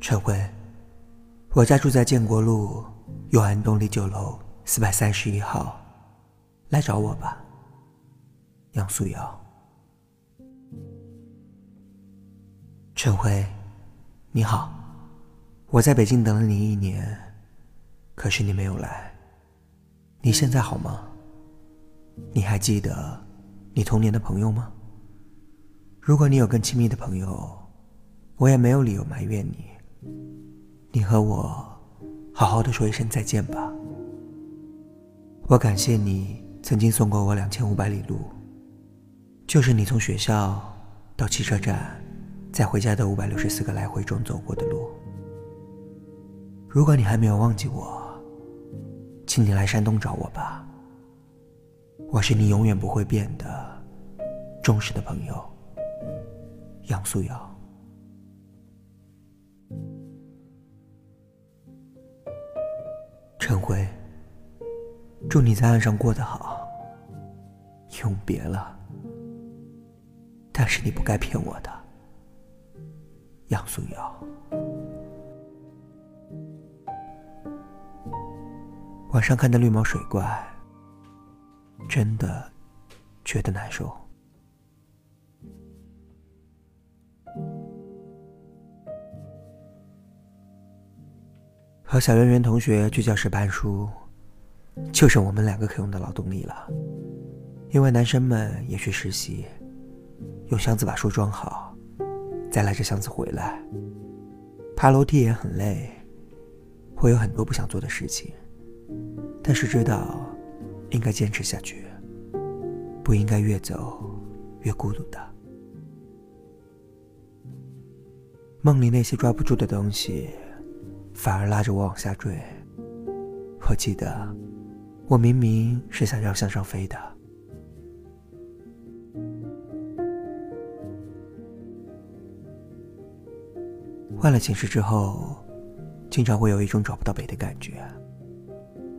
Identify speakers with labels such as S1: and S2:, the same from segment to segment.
S1: 陈辉，我家住在建国路永安东里九楼四百三十一号，来找我吧。杨素瑶。陈辉，你好，我在北京等了你一年，可是你没有来。你现在好吗？你还记得你童年的朋友吗？如果你有更亲密的朋友，我也没有理由埋怨你。你和我好好的说一声再见吧。我感谢你曾经送过我两千五百里路，就是你从学校到汽车站再回家的五百六十四个来回中走过的路。如果你还没有忘记我，请你来山东找我吧。我是你永远不会变的忠实的朋友。杨素瑶，陈辉，祝你在岸上过得好。永别了，但是你不该骗我的，杨素瑶。晚上看的绿毛水怪，真的觉得难受。和小圆圆同学去教室搬书，就剩我们两个可用的劳动力了。因为男生们也去实习，用箱子把书装好，再拉着箱子回来。爬楼梯也很累，会有很多不想做的事情，但是知道应该坚持下去，不应该越走越孤独的。梦里那些抓不住的东西。反而拉着我往下坠。我记得，我明明是想要向上飞的。换了寝室之后，经常会有一种找不到北的感觉。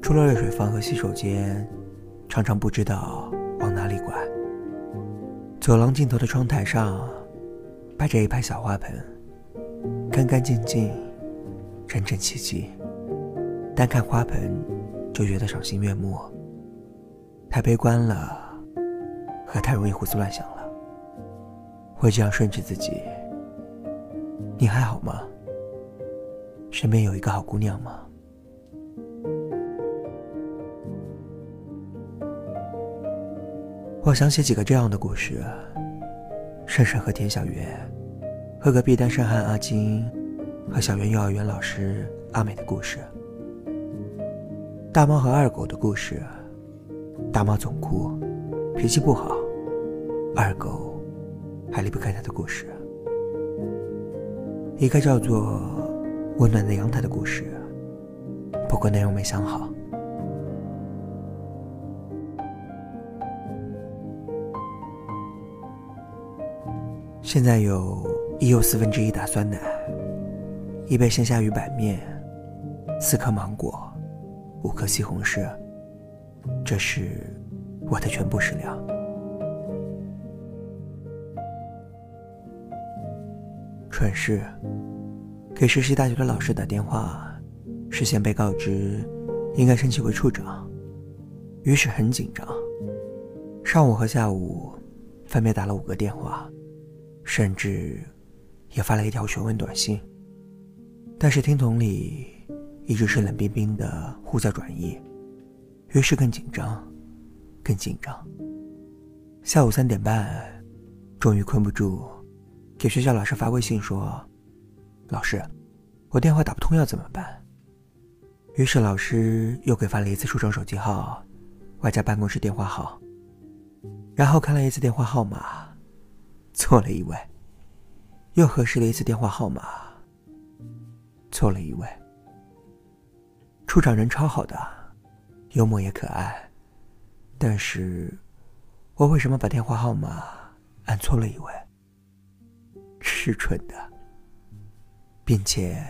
S1: 除了热水房和洗手间，常常不知道往哪里拐。走廊尽头的窗台上，摆着一排小花盆，干干净净。整整齐齐，单看花盆就觉得赏心悦目。太悲观了，和太容易胡思乱想了。会这样顺着自己。你还好吗？身边有一个好姑娘吗？我想写几个这样的故事：珊珊和田小月，和隔壁单身汉阿金。和小园幼儿园老师阿美的故事，大猫和二狗的故事，大猫总哭，脾气不好，二狗还离不开它的故事，一个叫做温暖的阳台的故事，不过内容没想好。现在有一又四分之一打酸奶。一杯鲜虾鱼板面，四颗芒果，五颗西红柿，这是我的全部食量。蠢事，给实习大学的老师打电话，事先被告知应该升级为处长，于是很紧张。上午和下午分别打了五个电话，甚至也发了一条询问短信。但是听筒里一直是冷冰冰的呼叫转移，于是更紧张，更紧张。下午三点半，终于困不住，给学校老师发微信说：“老师，我电话打不通要怎么办？”于是老师又给发了一次初中手机号，外加办公室电话号，然后看了一次电话号码，错了一位，又核实了一次电话号码。错了一位。处长人超好的，幽默也可爱，但是，我为什么把电话号码按错了一位？是蠢的，并且，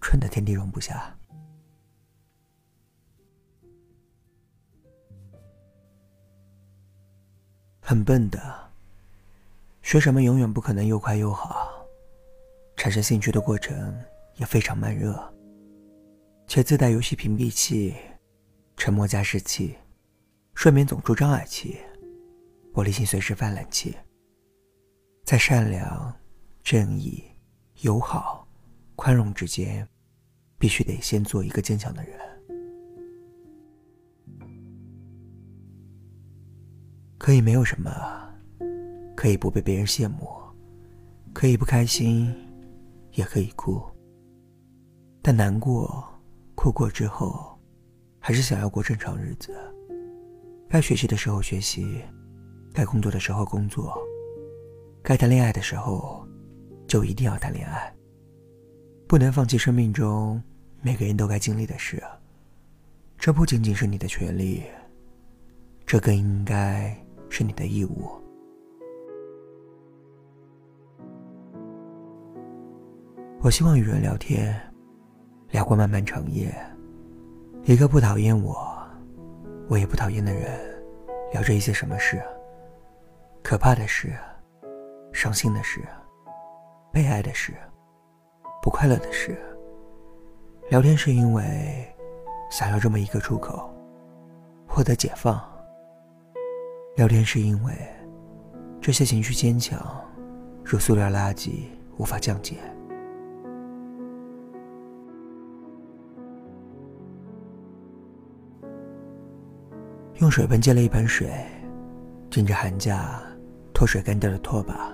S1: 蠢的天地容不下。很笨的，学什么永远不可能又快又好，产生兴趣的过程也非常慢热，且自带游戏屏蔽器、沉默加湿器、睡眠总出障碍器、玻璃心随时泛滥器，在善良、正义、友好、宽容之间，必须得先做一个坚强的人。可以没有什么，可以不被别人羡慕，可以不开心，也可以哭。但难过、哭过之后，还是想要过正常日子。该学习的时候学习，该工作的时候工作，该谈恋爱的时候，就一定要谈恋爱。不能放弃生命中每个人都该经历的事。这不仅仅是你的权利，这更应该。是你的义务。我希望与人聊天，聊过漫漫长夜，一个不讨厌我，我也不讨厌的人，聊着一些什么事？可怕的事，伤心的事，悲哀的事，不快乐的事。聊天是因为想要这么一个出口，获得解放。聊天是因为这些情绪坚强，如塑料垃圾，无法降解。用水盆接了一盆水，趁着寒假脱水干掉的拖把。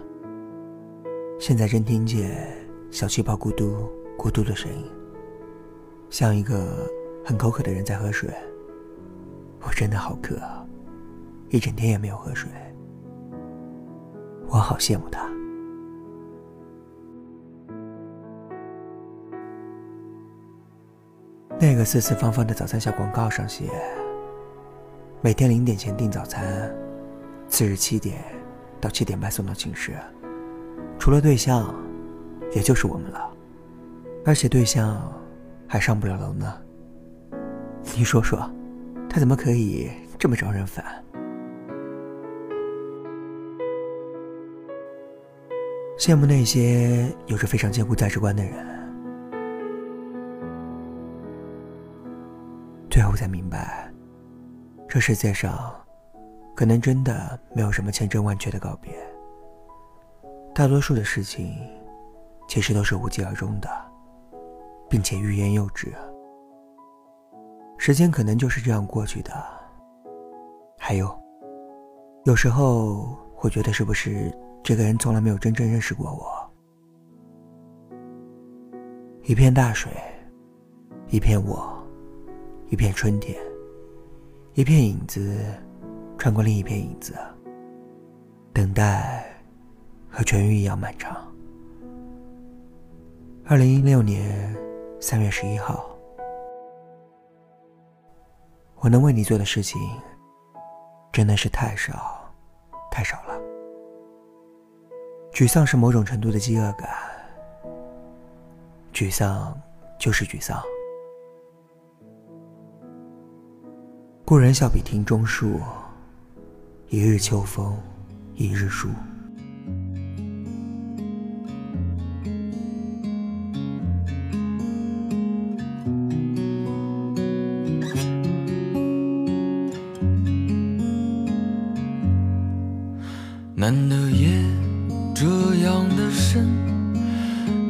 S1: 现在正听见小气泡咕嘟咕嘟的声音，像一个很口渴的人在喝水。我真的好渴。一整天也没有喝水，我好羡慕他。那个四四方方的早餐小广告上写：每天零点前订早餐，次日七点到七点半送到寝室。除了对象，也就是我们了。而且对象还上不了楼呢。你说说，他怎么可以这么招人烦？羡慕那些有着非常坚固价值观的人，最后才明白，这世界上可能真的没有什么千真万确的告别。大多数的事情其实都是无疾而终的，并且欲言又止。时间可能就是这样过去的。还有，有时候会觉得是不是？这个人从来没有真正认识过我。一片大水，一片我，一片春天，一片影子，穿过另一片影子。等待和痊愈一样漫长。二零一六年三月十一号，我能为你做的事情，真的是太少，太少了。沮丧是某种程度的饥饿感，沮丧就是沮丧。故人笑比亭中树，一日秋风一日暑。
S2: 难得夜。这样的深，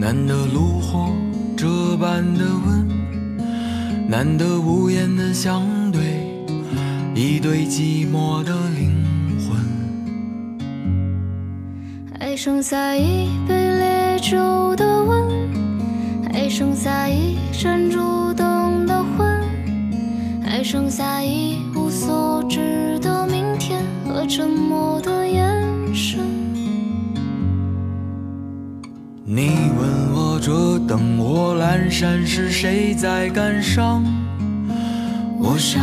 S2: 难得炉火这般的温，难得无言的相，一对寂寞的灵魂。
S3: 还剩下一杯烈酒的温，还剩下一盏烛灯的昏，还剩下一无所知的明天和沉默的眼神。
S2: 你问我这灯火阑珊是谁在感伤？我想，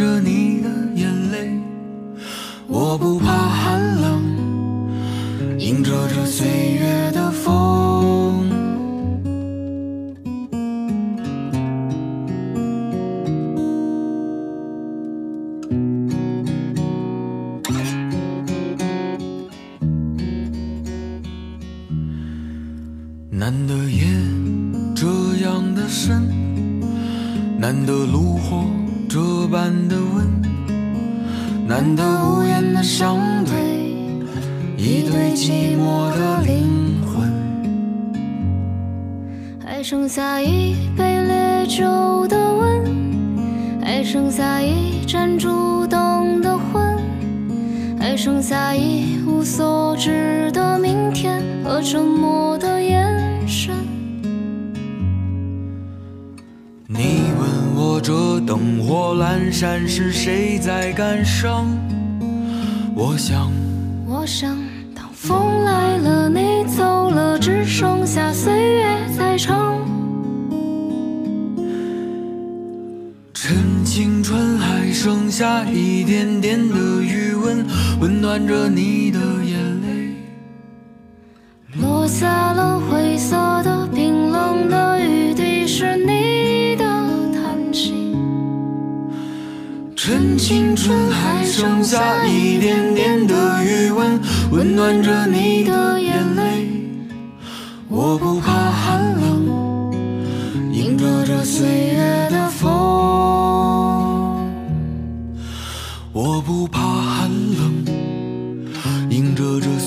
S2: 难得夜这样的深，难得炉火这般的温，难得无言的相对，一对寂寞的灵魂。
S3: 还剩下一杯烈酒的温，还剩下一盏烛灯的昏，还剩下一无所知的明天和沉默的眼神。
S2: 你问我这灯火阑珊是谁在感伤？我想，
S3: 我想，当风来了，你走了，只剩下岁月在唱。
S2: 剩下一点点的余温，温暖着你的眼泪。
S3: 落下了灰色的、冰冷的雨滴，是你的叹息。
S2: 趁青春还剩下一点点的余温，温暖着你的寒冷，映着这。